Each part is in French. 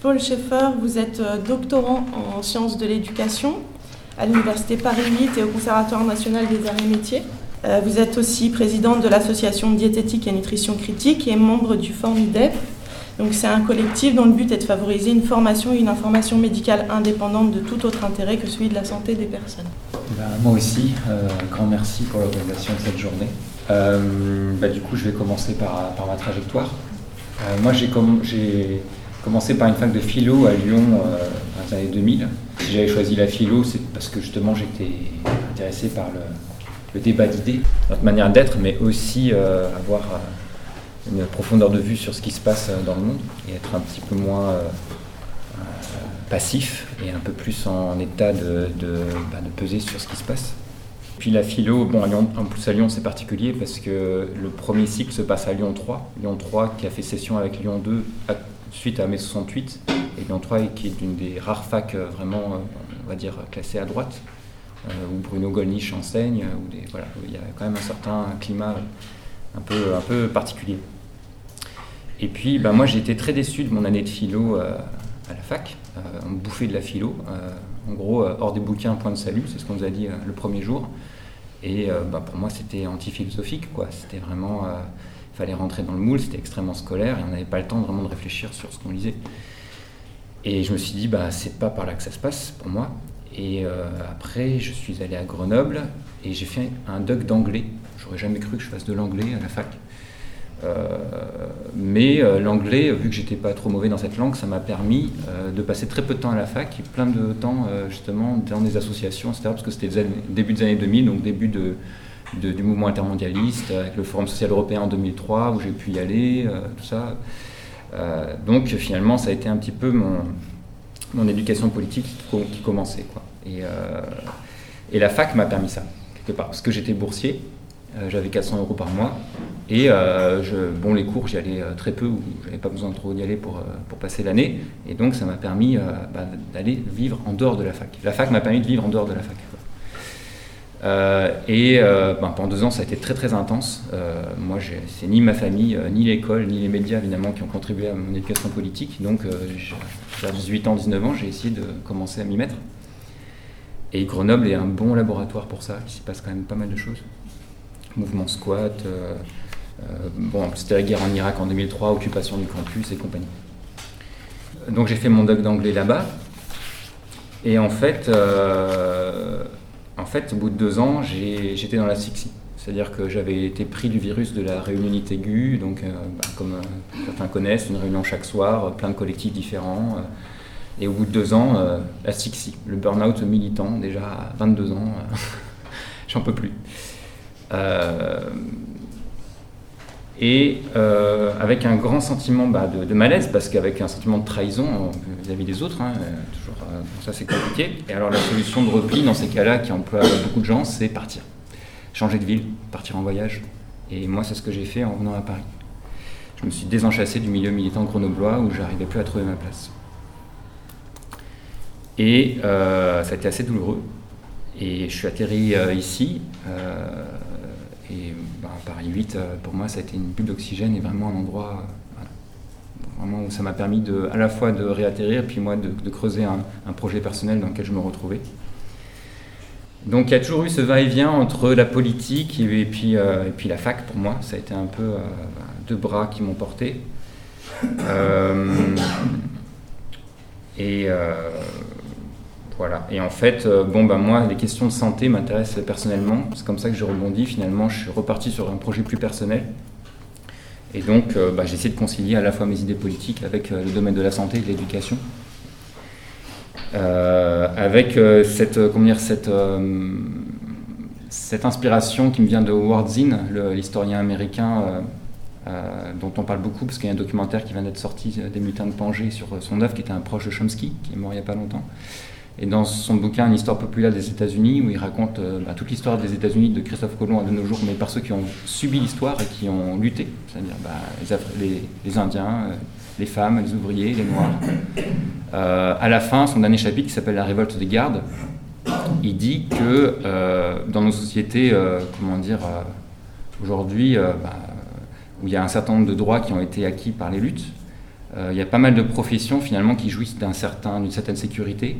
Paul Schaeffer, vous êtes doctorant en sciences de l'éducation à l'Université Paris 8 et au Conservatoire national des arts et métiers. Vous êtes aussi présidente de l'association Diététique et Nutrition Critique et membre du FORMIDEP, donc c'est un collectif dont le but est de favoriser une formation et une information médicale indépendante de tout autre intérêt que celui de la santé des personnes. Ben, moi aussi, euh, grand merci pour l'organisation de cette journée. Euh, bah, du coup, je vais commencer par, ma trajectoire. Euh, moi, j'ai commencé par une fac de philo à Lyon dans les années 2000. Si j'avais choisi la philo, c'est parce que justement j'étais intéressé par le, débat d'idées, notre manière d'être, mais aussi avoir une profondeur de vue sur ce qui se passe dans le monde et être un petit peu moins euh, euh, passif et un peu plus en état de, bah, de, peser sur ce qui se passe. Puis la philo, bon, en plus à Lyon c'est particulier parce que le premier cycle se passe à Lyon 3. Lyon 3 qui a fait session avec Lyon 2 suite à mai 68 et Lyon 3 qui est une des rares facs euh, vraiment, on va dire, classées à droite, où Bruno Gollnisch enseigne, où, des, voilà, il y a quand même un certain climat un peu, un peu particulier. Et puis, ben, moi, j'ai été très déçu de mon année de philo euh, à la fac. Euh, on bouffait de la philo. Euh, en gros, hors des bouquins, point de salut, c'est ce qu'on nous a dit le premier jour. Et ben, pour moi, c'était anti-philosophique. Quoi. C'était vraiment. Fallait rentrer dans le moule, c'était extrêmement scolaire et on n'avait pas le temps vraiment de réfléchir sur ce qu'on lisait. Et je me suis dit, bah, c'est pas par là que ça se passe pour moi. Et après, je suis allé à Grenoble et j'ai fait un doc d'anglais. J'aurais jamais cru que je fasse de l'anglais à la fac. Euh, mais euh, l'anglais, vu que j'étais pas trop mauvais dans cette langue, ça m'a permis euh, de passer très peu de temps à la fac, et plein de temps justement dans des associations, etc. Parce que c'était début des années 2000, donc début de, du mouvement intermondialiste, avec le Forum social européen en 2003, où j'ai pu y aller, tout ça. donc finalement, ça a été un petit peu mon, éducation politique qui, commençait. Quoi. Et, la fac m'a permis ça, quelque part, parce que j'étais boursier. Euh, j'avais 400 euros par mois. Et euh, bon, les cours, j'y allais euh, très peu, ou j'avais pas besoin de trop y aller pour, pour passer l'année. Et donc, ça m'a permis bah, d'aller vivre en dehors de la fac. La fac m'a permis de vivre en dehors de la fac. Et ben, pendant deux ans, ça a été très très intense. moi, c'est ni ma famille, ni l'école, ni les médias évidemment qui ont contribué à mon éducation politique. Donc, vers 18 ans, 19 ans, j'ai essayé de commencer à m'y mettre. Et Grenoble est un bon laboratoire pour ça. Il s'y passe quand même pas mal de choses mouvement squat. Euh, euh, bon, c'était la guerre en Irak en 2003, occupation du campus et compagnie. Donc j'ai fait mon doc d'anglais là-bas. Et en fait, euh, en fait, au bout de deux ans, j'étais dans la sixie. C'est-à-dire que j'avais été pris du virus de la réunionite aiguë, donc bah, comme certains connaissent, une réunion chaque soir, plein de collectifs différents. et au bout de deux ans, la sixie, le burn-out militant, déjà à 22 ans, j'en peux plus. Euh, et euh, avec un grand sentiment bah, de, malaise, parce qu'avec un sentiment de trahison vis-à-vis des autres, hein, toujours, euh, ça c'est compliqué. Et alors la solution de repli dans ces cas-là, qui emploie beaucoup de gens, c'est partir. Changer de ville, partir en voyage. Et moi, c'est ce que j'ai fait en venant à Paris. Je me suis désenchâssé du milieu militant grenoblois où j'arrivais plus à trouver ma place. Et ça a été assez douloureux. Et je suis atterri ici. Et bah, Paris 8, euh, pour moi, ça a été une bulle d'oxygène et vraiment un endroit euh, vraiment où ça m'a permis de, à la fois de réatterrir, puis moi de, creuser un, projet personnel dans lequel je me retrouvais. Donc il y a toujours eu ce va-et-vient entre la politique et, puis, euh, et puis la fac pour moi. Ça a été un peu deux bras qui m'ont porté. et voilà. Et en fait, euh, bon, ben moi, les questions de santé m'intéressent personnellement. C'est comme ça que j'ai rebondi. Finalement, je suis reparti sur un projet plus personnel. Et donc, euh, bah, j'ai essayé de concilier à la fois mes idées politiques avec euh, le domaine de la santé et de l'éducation. avec cette, comment dire, cette, cette inspiration qui me vient de Howard Zinn, l'historien américain dont on parle beaucoup, parce qu'il y a un documentaire qui vient d'être sorti des mutins de Pangée sur son œuvre, qui était un proche de Chomsky, qui est mort il n'y a pas longtemps. Et dans son bouquin Une histoire populaire des États-Unis, où il raconte euh, bah, toute l'histoire des États-Unis de Christophe Colomb à de nos jours, mais par ceux qui ont subi l'histoire et qui ont lutté, c'est-à-dire bah, les, Indiens, euh, les femmes, les ouvriers, les Noirs. Euh, à la fin, son dernier chapitre, qui s'appelle La révolte des gardes, il dit que dans nos sociétés, comment dire, aujourd'hui, bah, où il y a un certain nombre de droits qui ont été acquis par les luttes, il y a pas mal de professions finalement qui jouissent d'un certain, d'une certaine sécurité,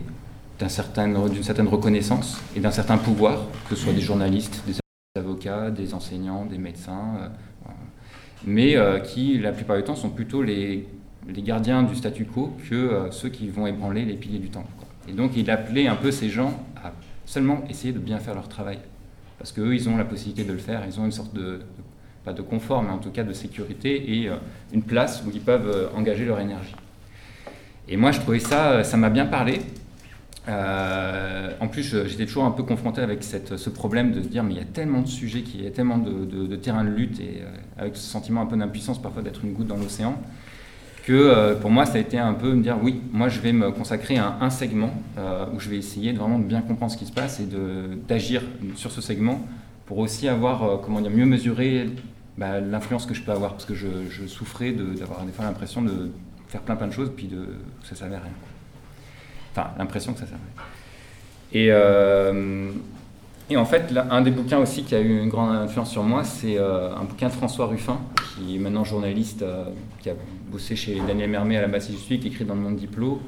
d'une certaine reconnaissance et d'un certain pouvoir, que ce soit des journalistes, des avocats, des enseignants, des médecins, mais qui la plupart du temps sont plutôt les, gardiens du statu quo que ceux qui vont ébranler les piliers du temple. Et donc il appelait un peu ces gens à seulement essayer de bien faire leur travail. Parce qu'eux, ils ont la possibilité de le faire, ils ont une sorte de, pas de confort, mais en tout cas de sécurité et euh, une place où ils peuvent euh, engager leur énergie. Et moi, je trouvais ça, euh, ça m'a bien parlé. En plus, j'étais toujours un peu confronté avec ce problème de se dire, mais il y a tellement de sujets, il y a tellement de, de, terrains de lutte, et avec ce sentiment un peu d'impuissance parfois d'être une goutte dans l'océan que euh, pour moi, ça a été un peu me dire oui, moi je vais me consacrer à un, segment euh, où je vais essayer de vraiment bien comprendre ce qui se passe et d'agir sur ce segment pour aussi avoir, euh, comment dire, mieux mesurer bah, l'influence que je peux avoir parce que je, souffrais d'avoir des fois l'impression de faire plein plein de choses puis de, ça servait à rien. L'impression que ça servait. Et, et en fait, un des bouquins aussi qui a eu une grande influence sur moi, c'est un bouquin de François Ruffin, qui est maintenant journaliste, qui a bossé chez Daniel Mermet à la Bastille Sud, qui écrit dans le monde Diplo,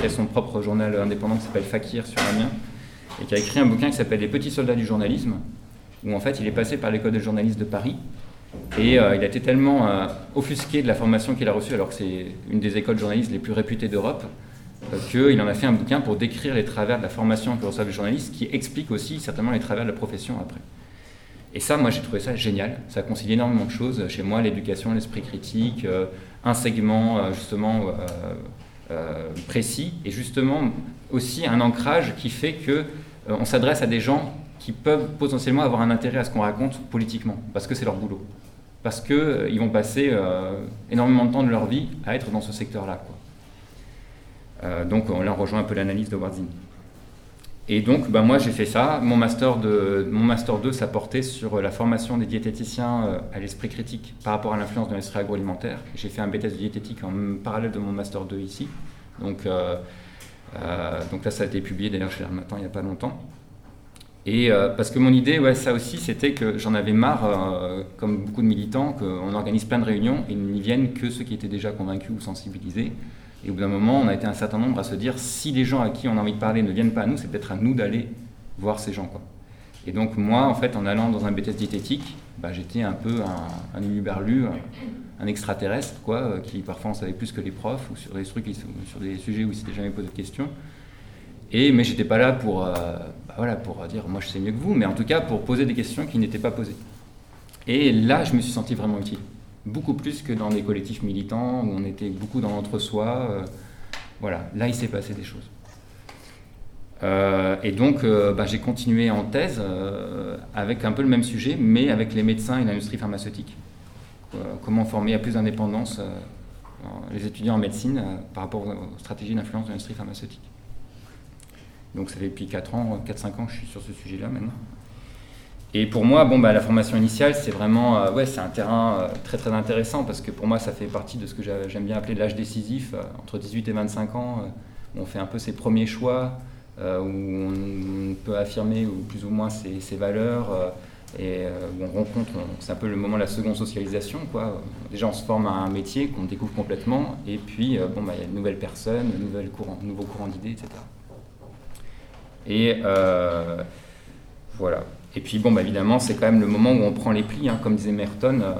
qui a son propre journal indépendant qui s'appelle Fakir sur Amiens, et qui a écrit un bouquin qui s'appelle Les petits soldats du journalisme, où en fait il est passé par l'école de journalisme de Paris, et euh, il a été tellement euh, offusqué de la formation qu'il a reçue, alors que c'est une des écoles de journalisme les plus réputées d'Europe, euh, qu'il en a fait un bouquin pour décrire les travers de la formation que reçoivent les journalistes, qui explique aussi certainement les travers de la profession après. Et ça, moi, j'ai trouvé ça génial. Ça concilie énormément de choses. Chez moi, l'éducation, l'esprit critique, un segment euh, justement euh, euh, précis et justement aussi un ancrage qui fait que on s'adresse à des gens qui peuvent potentiellement avoir un intérêt à ce qu'on raconte politiquement, parce que c'est leur boulot, parce qu'ils vont passer énormément de temps de leur vie à être dans ce secteur-là. Donc on là on rejoint un peu l'analyse de Warzini. Et donc, bah, moi, j'ai fait ça. Mon master, de, mon master 2, ça portait sur la formation des diététiciens euh, à l'esprit critique par rapport à l'influence de l'industrie agroalimentaire. J'ai fait un BTS de diététique en parallèle de mon master 2 ici. Donc, euh, euh, donc là, ça a été publié d'ailleurs chez il n'y a pas longtemps. Et parce que mon idée, ouais, ça aussi, c'était que j'en avais marre, comme beaucoup de militants, qu'on organise plein de réunions et n'y viennent que ceux qui étaient déjà convaincus ou sensibilisés. Et au bout d'un moment, on a été un certain nombre à se dire si les gens à qui on a envie de parler ne viennent pas à nous, c'est peut-être à nous d'aller voir ces gens. Et donc, moi, en fait, en allant dans un BTS diététique, bah, j'étais un peu un, un un, extraterrestre, quoi, euh, qui parfois en savait plus que les profs ou sur des trucs, sur des sujets où il s'était jamais posé de questions. Et, mais j'étais pas là pour, euh, bah, voilà, pour dire moi je sais mieux que vous, mais en tout cas pour poser des questions qui n'étaient pas posées. Et là, je me suis senti vraiment utile beaucoup plus que dans des collectifs militants où on était beaucoup dans l'entre-soi. Euh, voilà, là il s'est passé des choses. Euh, et donc euh, bah, j'ai continué en thèse avec un peu le même sujet, mais avec les médecins et l'industrie pharmaceutique. comment former à plus d'indépendance les étudiants en médecine par rapport aux stratégies d'influence de l'industrie pharmaceutique. Donc ça fait depuis 4 ans, 4-5 ans que je suis sur ce sujet-là maintenant. Et pour moi, bon, bah, la formation initiale, c'est vraiment euh, ouais, c'est un terrain euh, très très intéressant parce que pour moi, ça fait partie de ce que j'aime bien appeler l'âge décisif, euh, entre 18 et 25 ans. on fait un peu ses premiers choix, où on peut affirmer ou plus ou moins ses, valeurs, et où on rencontre, c'est un peu le moment de la seconde socialisation. Quoi. Déjà, on se forme à un métier qu'on découvre complètement, et puis bon, bah, il y a de nouvelles personnes, de courants, nouveaux courants d'idées, etc. Et voilà. Et puis, bon, bah, évidemment, c'est quand même le moment où on prend les plis, hein, comme disait Merton. Euh,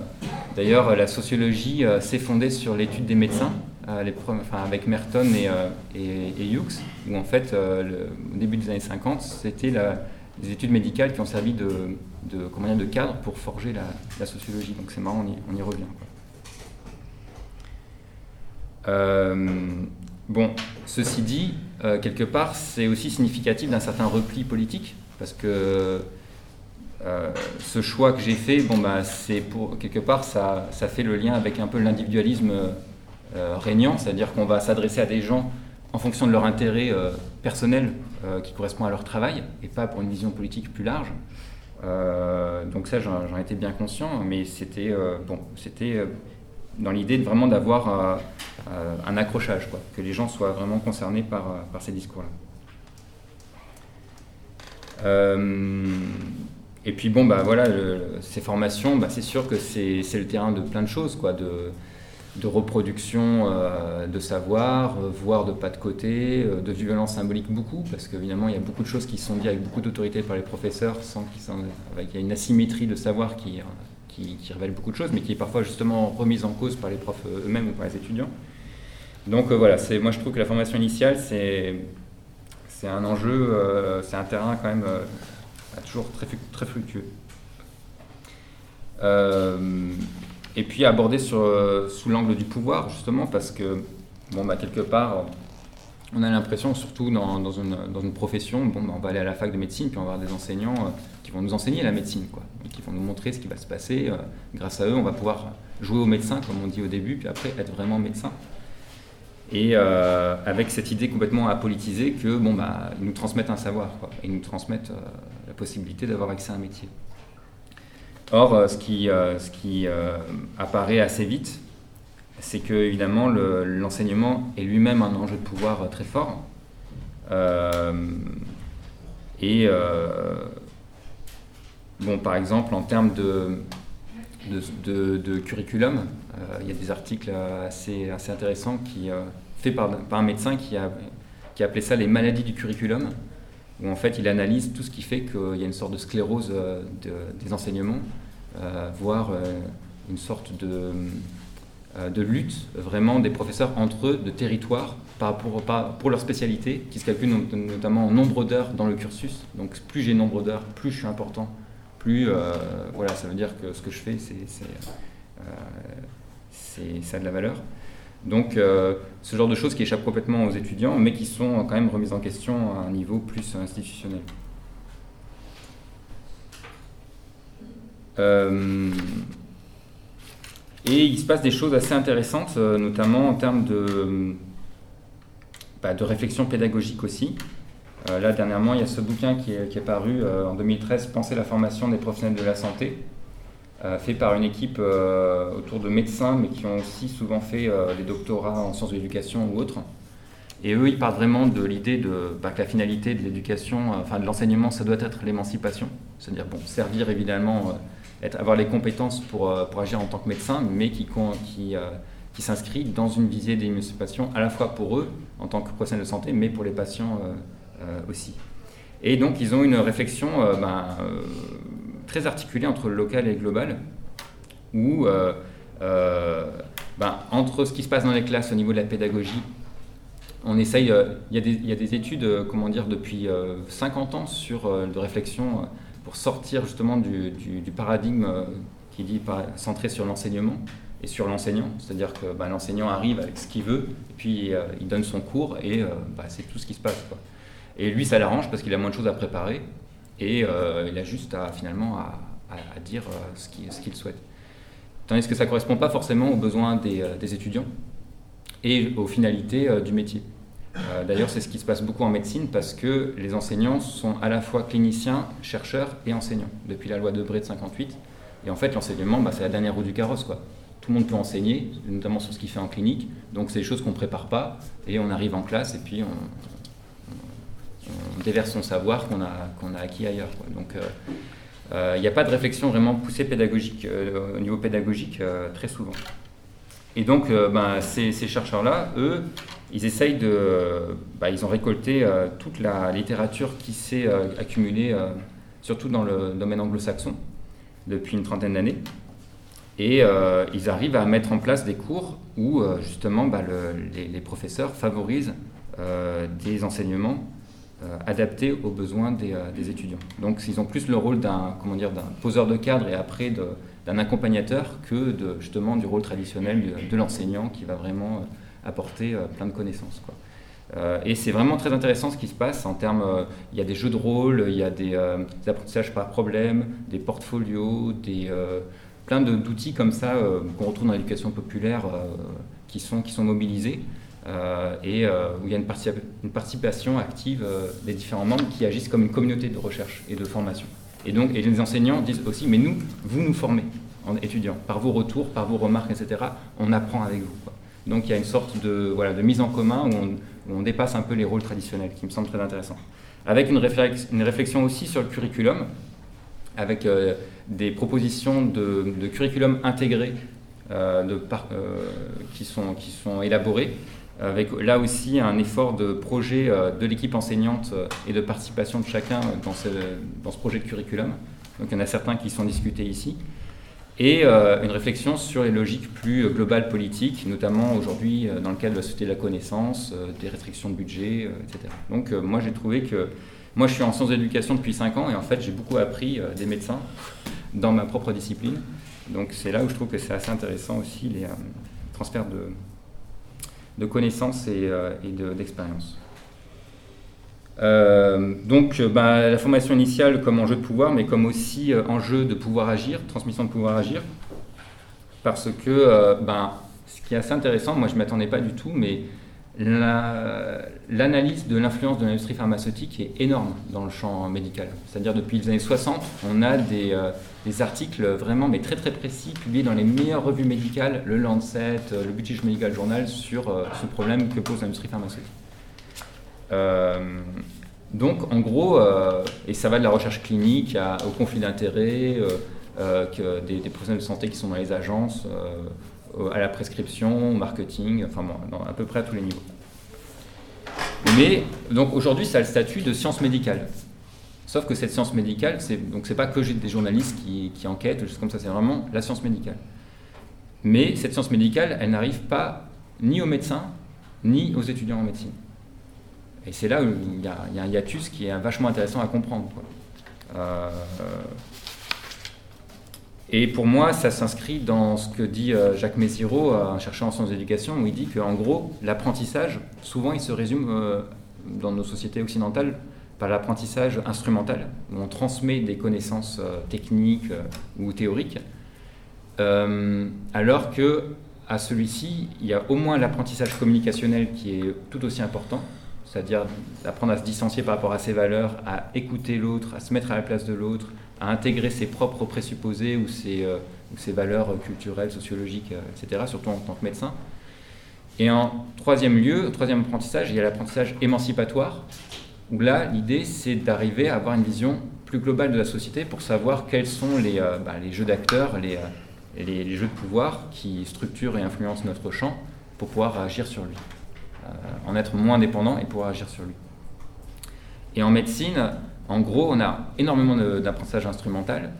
d'ailleurs, la sociologie euh, s'est fondée sur l'étude des médecins, euh, avec Merton et, et, Hughes, où en fait, au début des années 50, c'était les études médicales qui ont servi de, de, comment de cadre pour forger la, sociologie. Donc c'est marrant, on y, revient. bon, ceci dit, quelque part, c'est aussi significatif d'un certain repli politique, parce que euh, ce choix que j'ai fait, bon, bah, c'est pour quelque part, ça, ça, fait le lien avec un peu l'individualisme euh, régnant, c'est-à-dire qu'on va s'adresser à des gens en fonction de leur intérêt euh, personnel qui correspond à leur travail et pas pour une vision politique plus large. donc ça, j'en étais bien conscient, mais c'était bon, c'était dans l'idée vraiment d'avoir un accrochage, quoi, que les gens soient vraiment concernés par, par ces discours-là. Et puis bon, bah voilà, ces formations, bah, c'est sûr que c'est le terrain de plein de choses, quoi, de, reproduction de savoir, voire de pas de côté, de violence symbolique beaucoup, parce qu'évidemment il y a beaucoup de choses qui sont dites avec beaucoup d'autorité par les professeurs, sans qu'il y ait une asymétrie de savoir qui, révèle beaucoup de choses, mais qui est parfois justement remise en cause par les profs eux-mêmes ou par les étudiants. Donc voilà, moi je trouve que la formation initiale, c'est un enjeu, euh, c'est un terrain quand même euh, toujours très, très fructueux. Euh, et puis aborder sur, sous l'angle du pouvoir, justement, parce que, bon, bah, quelque part, on a l'impression, surtout dans, une, dans, une, profession, bon, bah, on va aller à la fac de médecine, puis on va avoir des enseignants qui vont nous enseigner la médecine, quoi, qui vont nous montrer ce qui va se passer. grâce à eux, on va pouvoir jouer au médecin, comme on dit au début, puis après être vraiment médecin et euh, avec cette idée complètement apolitisée que bon bah ils nous transmettent un savoir quoi, ils nous transmettent euh, possibilité d'avoir accès à un métier. Or, euh, ce qui, ce qui apparaît assez vite, c'est que évidemment l'enseignement est lui-même un enjeu de pouvoir très fort. et bon, par exemple, en termes de, de, de curriculum, euh, il y a des articles assez, assez intéressants qui, euh, faits par, par, un médecin qui a, qui a appelé ça les maladies du curriculum, où en fait il analyse tout ce qui fait qu'il y a une sorte de sclérose euh, des enseignements, voire une sorte de, lutte vraiment des professeurs entre eux, de territoire, par rapport, pour leur spécialité, qui se calcule notamment en nombre d'heures dans le cursus. Donc plus j'ai nombre d'heures, plus je suis important, plus voilà, ça veut dire que ce que je fais, c'est ça a de la valeur. Donc euh, ce genre de choses qui échappent complètement aux étudiants, mais qui sont quand même remises en question à un niveau plus institutionnel. Euh, et il se passe des choses assez intéressantes, euh, notamment en termes de, bah, de réflexion pédagogique aussi. là, dernièrement, il y a ce bouquin qui est, qui est paru en 2013, Penser la formation des professionnels de la santé, fait par une équipe euh, autour de médecins, mais qui ont aussi souvent fait euh, des doctorats en sciences de l'éducation ou autres. Et eux, ils partent vraiment de l'idée de, bah, que la finalité de l'éducation, enfin de l'enseignement, ça doit être l'émancipation. C'est-à-dire, bon, servir évidemment, être, avoir les compétences pour, agir en tant que médecin, mais qui s'inscrit dans une visée d'émancipation à la fois pour eux, en tant que professionnels de santé, mais pour les patients aussi. Et donc, ils ont une réflexion ben, très articulé entre le local et le global, où euh, euh, ben, entre ce qui se passe dans les classes au niveau de la pédagogie, on essaye, euh, il y, a des études, comment dire, depuis 50 ans sur de réflexion pour sortir justement du, paradigme qui dit centré sur l'enseignement et sur l'enseignant. C'est-à-dire que ben, l'enseignant arrive avec ce qu'il veut, et puis il donne son cours, et ben, c'est tout ce qui se passe. Et lui, ça l'arrange parce qu'il a moins de choses à préparer, et euh, il a juste à finalement à, dire euh, ce qu'il souhaite. Tandis que ça ne correspond pas forcément aux besoins des, euh, étudiants et aux finalités du métier. D'ailleurs, c'est ce qui se passe beaucoup en médecine parce que les enseignants sont à la fois cliniciens, chercheurs et enseignants depuis la loi de Debré de 58. Et en fait, l'enseignement, bah, c'est la dernière roue du carrosse. Tout le monde peut enseigner, notamment sur ce qu'il fait en clinique. Donc, c'est des choses qu'on ne prépare pas et on arrive en classe et puis on déverse son savoir qu'on a, a acquis ailleurs. Donc il euh, n'y euh, a pas de réflexion vraiment poussée pédagogique, euh, au niveau pédagogique très souvent. Et donc ben, ces, chercheurs-là, eux, ils essayent de... Ben, ils ont récolté toute la littérature qui s'est accumulée, surtout dans le domaine anglo-saxon, depuis une trentaine d'années. Et ils arrivent à mettre en place des cours où justement ben, les, professeurs favorisent des enseignements euh, adapté aux besoins euh, des, étudiants. Donc ils ont plus le rôle d'un comment dire d'un poseur de cadre et après d'un accompagnateur que justement du rôle traditionnel de, l'enseignant qui va vraiment euh, apporter plein de connaissances. Et c'est vraiment très intéressant ce qui se passe en termes. il y a des jeux de rôle, il y a des, apprentissages par problème, des portfolios, des, plein d'outils comme ça qu'on retrouve dans l'éducation populaire qui, sont, qui sont mobilisés. Euh, et euh, où il y a une, participation active euh, des différents membres qui agissent comme une communauté de recherche et de formation. Et donc, et les enseignants disent aussi, mais nous, vous nous formez en étudiants, par vos retours, par vos remarques, etc. On apprend avec vous. Donc il y a une sorte de, voilà, de mise en commun où on, dépasse un peu les rôles traditionnels, qui me semble très intéressant. Avec une, réflexion aussi sur le curriculum, avec des propositions de, curriculum intégré qui, sont, qui sont élaborés, avec là aussi un effort de projet de l'équipe enseignante et de participation de chacun dans ce, dans ce projet de curriculum. Donc il y en a certains qui sont discutés ici et euh, une réflexion sur les logiques plus globales politiques, notamment aujourd'hui euh, dans le cadre de la société de la connaissance, euh, des restrictions de budget, etc. Donc moi j'ai trouvé que moi je suis en sciences d'éducation depuis 5 ans et en fait j'ai beaucoup appris des médecins dans ma propre discipline. Donc c'est là où je trouve que c'est assez intéressant aussi les transferts de, de connaissances et, et d'expérience. Euh, donc euh, bah, la formation initiale comme enjeu de pouvoir, mais comme aussi euh, enjeu de pouvoir agir, transmission de pouvoir agir. Parce que ben, ce qui est assez intéressant, moi je ne m'attendais pas du tout, mais l'analyse de l'influence de l'industrie pharmaceutique est énorme dans le champ médical. C'est-à-dire depuis les années 60, on a des, des, articles vraiment mais très très précis publiés dans les meilleures revues médicales, le Lancet, le British Medical Journal, sur ce problème que pose l'industrie pharmaceutique. Euh, donc, en gros, euh, et ça va de la recherche clinique au conflit d'intérêts, euh, des, des, de santé qui sont dans les agences, à la prescription, au marketing, enfin bon, à peu près à tous les niveaux. Mais donc aujourd'hui, ça a le statut de science médicale. Sauf que cette science médicale, c'est donc c'est pas que des journalistes qui, enquêtent, juste comme ça, c'est vraiment la science médicale. Mais cette science médicale, elle n'arrive pas ni aux médecins ni aux étudiants en médecine. Et c'est là où il y, a, un hiatus qui est vachement intéressant à comprendre. Euh, et pour moi, ça s'inscrit dans ce que dit euh, Jacques Messiro, un chercheur en sciences d'éducation, où il dit qu'en gros, l'apprentissage, souvent, il se résume euh, dans nos sociétés occidentales par l'apprentissage instrumental, où on transmet des connaissances techniques ou théoriques, alors que à celui-ci, il y a au moins l'apprentissage communicationnel qui est tout aussi important, c'est-à-dire apprendre à se distancier par rapport à ses valeurs, à écouter l'autre, à se mettre à la place de l'autre, à intégrer ses propres présupposés ou ses, euh, valeurs culturelles, sociologiques, euh, etc., surtout en tant que médecin. Et en troisième lieu, troisième apprentissage, il y a l'apprentissage émancipatoire, où là, l'idée, c'est d'arriver à avoir une vision plus globale de la société pour savoir quels sont les, euh, bah, jeux d'acteurs, les, jeux de pouvoir qui structurent et influencent notre champ pour pouvoir agir sur lui. En être moins dépendant et pouvoir agir sur lui. Et en médecine, en gros, on a énormément d'apprentissage instrumental,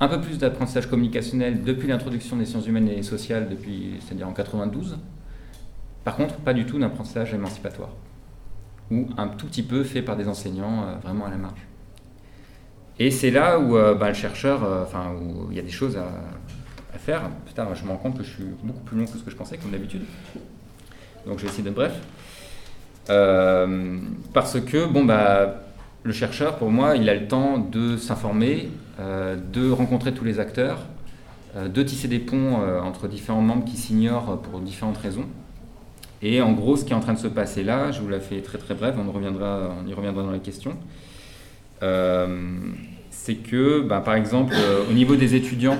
un peu plus d'apprentissage communicationnel depuis l'introduction des sciences humaines et sociales, depuis, c'est-à-dire en 92. Par contre, pas du tout d'apprentissage émancipatoire, ou un tout petit peu fait par des enseignants euh, vraiment à la marge. Et c'est là où euh, bah, le chercheur, enfin, où il y a des choses à, à faire. Putain, je me rends compte que je suis beaucoup plus long que ce que je pensais, comme d'habitude donc je vais essayer d'être bref. Euh, parce que, bon, bah, le chercheur, pour moi, il a le temps de s'informer, euh, de rencontrer tous les acteurs, euh, de tisser des ponts entre différents membres qui s'ignorent pour différentes raisons. Et en gros, ce qui est en train de se passer là, je vous la fais très très bref, on, y reviendra dans les questions, c'est que, bah, par exemple, au niveau des étudiants,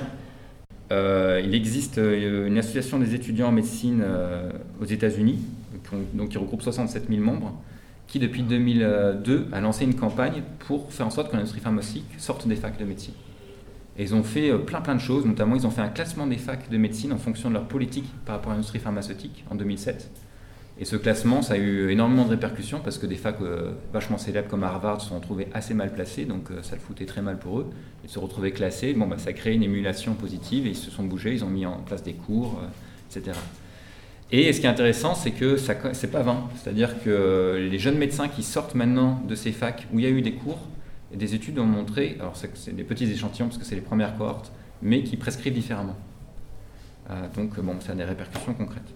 euh, il existe euh, une association des étudiants en médecine euh, aux États-Unis, qui regroupe 67 000 membres, qui depuis 2002 a lancé une campagne pour faire en sorte que l'industrie pharmaceutique sorte des facs de médecine. Et ils ont fait plein plein de choses, notamment ils ont fait un classement des facs de médecine en fonction de leur politique par rapport à l'industrie pharmaceutique en 2007. Et ce classement, ça a eu énormément de répercussions parce que des facs euh, vachement célèbres comme Harvard se sont retrouvés assez mal placés, donc euh, ça le foutait très mal pour eux. Ils se retrouvaient classés, bon, bah, ça a créé une émulation positive et ils se sont bougés, ils ont mis en place des cours, euh, etc. Et ce qui est intéressant, c'est que ce n'est pas vain. C'est-à-dire que les jeunes médecins qui sortent maintenant de ces facs où il y a eu des cours, des études ont montré, alors c'est des petits échantillons parce que c'est les premières cohortes, mais qui prescrivent différemment. donc bon, ça a des répercussions concrètes.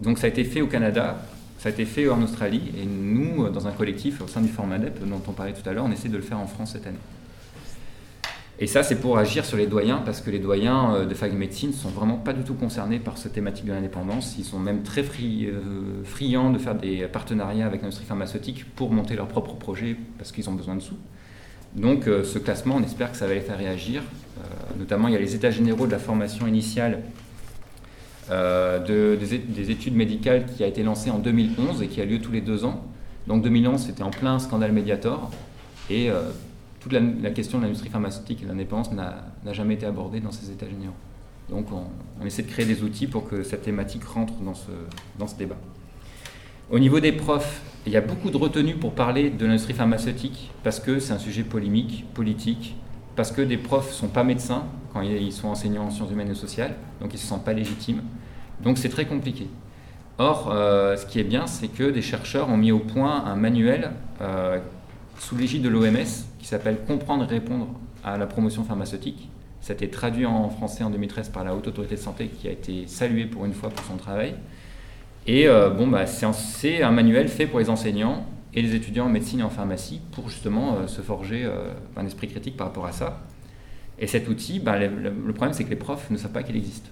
Donc ça a été fait au Canada, ça a été fait en Australie, et nous, dans un collectif au sein du Formadep, dont on parlait tout à l'heure, on essaie de le faire en France cette année. Et ça, c'est pour agir sur les doyens, parce que les doyens euh, de fac de médecine ne sont vraiment pas du tout concernés par cette thématique de l'indépendance. Ils sont même très euh, friands de faire des partenariats avec l'industrie pharmaceutique pour monter leurs propres projets, parce qu'ils ont besoin de sous. Donc euh, ce classement, on espère que ça va les faire réagir. notamment, il y a les états généraux de la formation initiale de, des, études médicales qui a été lancée en 2011 et qui a lieu tous les deux ans. Donc 2011, c'était en plein scandale Mediator. Et toute la, question de l'industrie pharmaceutique et de l'indépendance n'a jamais été abordée dans ces états généraux. Donc on, essaie de créer des outils pour que cette thématique rentre dans ce, débat. Au niveau des profs, il y a beaucoup de retenues pour parler de l'industrie pharmaceutique parce que c'est un sujet polémique, politique, parce que des profs ne sont pas médecins quand ils sont enseignants en sciences humaines et sociales, donc ils ne se sentent pas légitimes. Donc c'est très compliqué. Or, euh, ce qui est bien, c'est que des chercheurs ont mis au point un manuel euh, sous l'égide de l'OMS qui s'appelle Comprendre et répondre à la promotion pharmaceutique. Ça a été traduit en français en 2013 par la Haute Autorité de Santé qui a été saluée pour une fois pour son travail. Et euh, bon, bah, c'est un manuel fait pour les enseignants et les étudiants en médecine et en pharmacie pour justement euh, se forger euh, un esprit critique par rapport à ça. Et cet outil, bah, le, problème c'est que les profs ne savent pas qu'il existe.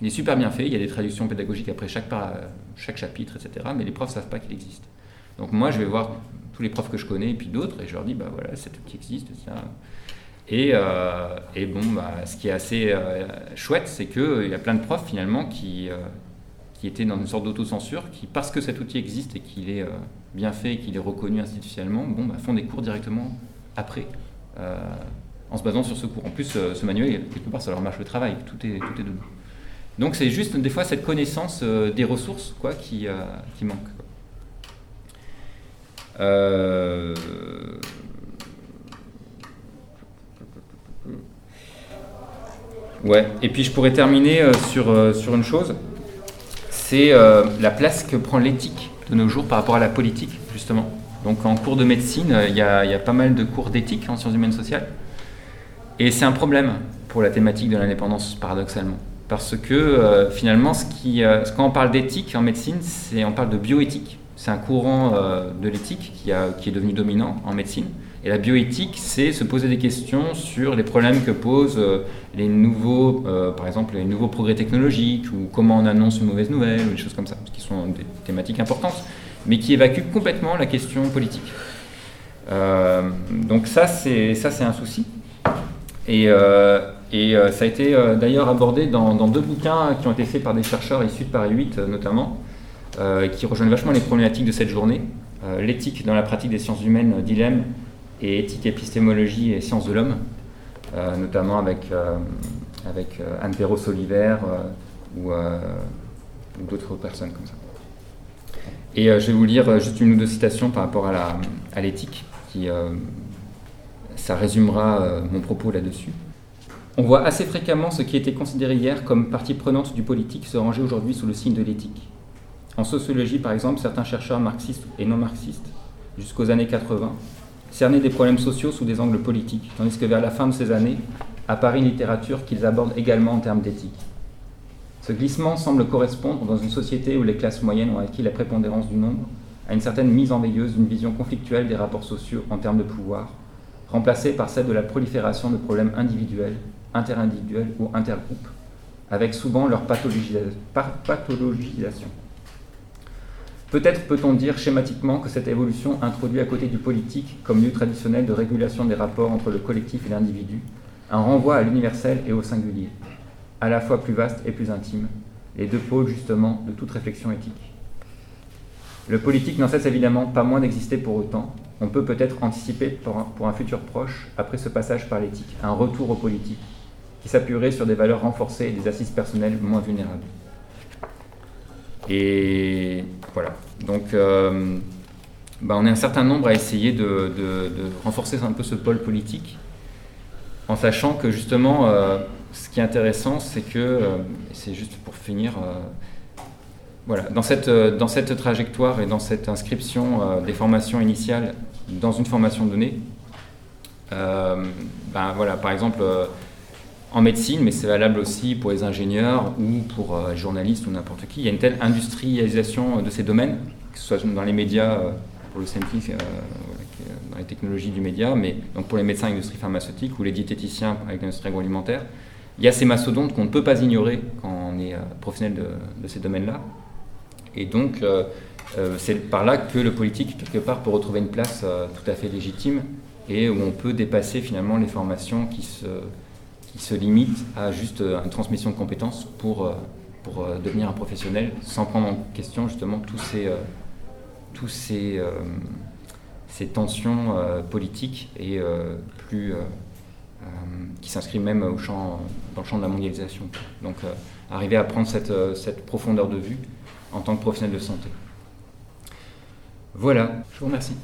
Il est super bien fait, il y a des traductions pédagogiques après chaque, chaque chapitre, etc. Mais les profs ne savent pas qu'il existe. Donc moi, je vais voir tous les profs que je connais et puis d'autres et je leur dis, bah voilà, cet outil existe. Ça. Et, et, bon, bah, ce qui est assez chouette, c'est qu'il y a plein de profs finalement qui, qui était dans une sorte d'autocensure, qui, parce que cet outil existe et qu'il est euh, bien fait et qu'il est reconnu institutionnellement, bon, bah, font des cours directement après, euh, en se basant sur ce cours. En plus, euh, ce manuel, quelque part, ça leur marche le travail, tout est, tout est dedans. Donc c'est juste des fois cette connaissance des ressources quoi, qui, qui manque. Ouais, et puis je pourrais terminer sur, sur une chose c'est euh, la place que prend l'éthique de nos jours par rapport à la politique, justement. Donc en cours de médecine, euh, il y, a, pas mal de cours d'éthique en sciences humaines sociales. Et c'est un problème pour la thématique de l'indépendance, paradoxalement. Parce que euh, finalement, ce qui, quand on parle d'éthique en médecine, c'est, on parle de bioéthique. C'est un courant de l'éthique qui, est devenu dominant en médecine. Et la bioéthique, c'est se poser des questions sur les problèmes que posent euh, les nouveaux, euh, par exemple, les nouveaux progrès technologiques ou comment on annonce une mauvaise nouvelle ou des choses comme ça, qui sont des thématiques importantes, mais qui évacuent complètement la question politique. Euh, donc ça, c'est un souci. Et, et ça a été d'ailleurs abordé dans, dans, deux bouquins qui ont été faits par des chercheurs issus de Paris 8 notamment, qui rejoignent vachement les problématiques de cette journée. L'éthique dans la pratique des sciences humaines, dilemme, et éthique, épistémologie et sciences de l'homme, euh, notamment avec, euh, avec euh, Anne Perros-Oliver ou, d'autres personnes comme ça. Et je vais vous lire juste une ou deux citations par rapport à l'éthique, qui ça résumera mon propos là-dessus. On voit assez fréquemment ce qui était considéré hier comme partie prenante du politique se ranger aujourd'hui sous le signe de l'éthique. En sociologie, par exemple, certains chercheurs marxistes et non marxistes, jusqu'aux années 80, cerner des problèmes sociaux sous des angles politiques, tandis que vers la fin de ces années apparaît une littérature qu'ils abordent également en termes d'éthique. Ce glissement semble correspondre, dans une société où les classes moyennes ont acquis la prépondérance du nombre, à une certaine mise en veilleuse d'une vision conflictuelle des rapports sociaux en termes de pouvoir, remplacée par celle de la prolifération de problèmes individuels, interindividuels ou intergroupes, avec souvent leur pathologisation. Peut-être peut-on dire schématiquement que cette évolution introduit à côté du politique, comme lieu traditionnel de régulation des rapports entre le collectif et l'individu, un renvoi à l'universel et au singulier, à la fois plus vaste et plus intime, les deux pôles justement de toute réflexion éthique. Le politique n'en cesse évidemment pas moins d'exister pour autant. On peut peut-être anticiper pour un, futur proche, après ce passage par l'éthique, un retour au politique, qui s'appuierait sur des valeurs renforcées et des assises personnelles moins vulnérables. Et voilà. Donc, euh, bah, on est un certain nombre à essayer de, renforcer un peu ce pôle politique, en sachant que justement, euh, ce qui est intéressant, c'est que, euh, c'est juste pour finir, voilà, dans cette, trajectoire et dans cette inscription des formations initiales dans une formation donnée, ben voilà, par exemple, en médecine, mais c'est valable aussi pour les ingénieurs ou pour euh, les journalistes ou n'importe qui. Il y a une telle industrialisation de ces domaines, que ce soit dans les médias, euh, pour le scientifique, euh, dans les technologies du média, mais donc pour les médecins l'industrie pharmaceutique ou les diététiciens avec l'industrie agroalimentaire. Il y a ces mastodontes qu'on ne peut pas ignorer quand on est professionnel de, ces domaines-là. Et donc, c'est par là que le politique, quelque part, peut retrouver une place tout à fait légitime et où on peut dépasser finalement les formations qui se qui se limite à juste euh, une transmission de compétences pour, euh, pour euh, devenir un professionnel, sans prendre en question justement tous ces, tous ces, ces tensions politiques et plus qui s'inscrit même au champ, dans le champ de la mondialisation. Donc arriver à prendre cette, cette profondeur de vue en tant que professionnel de santé. Voilà, je vous remercie.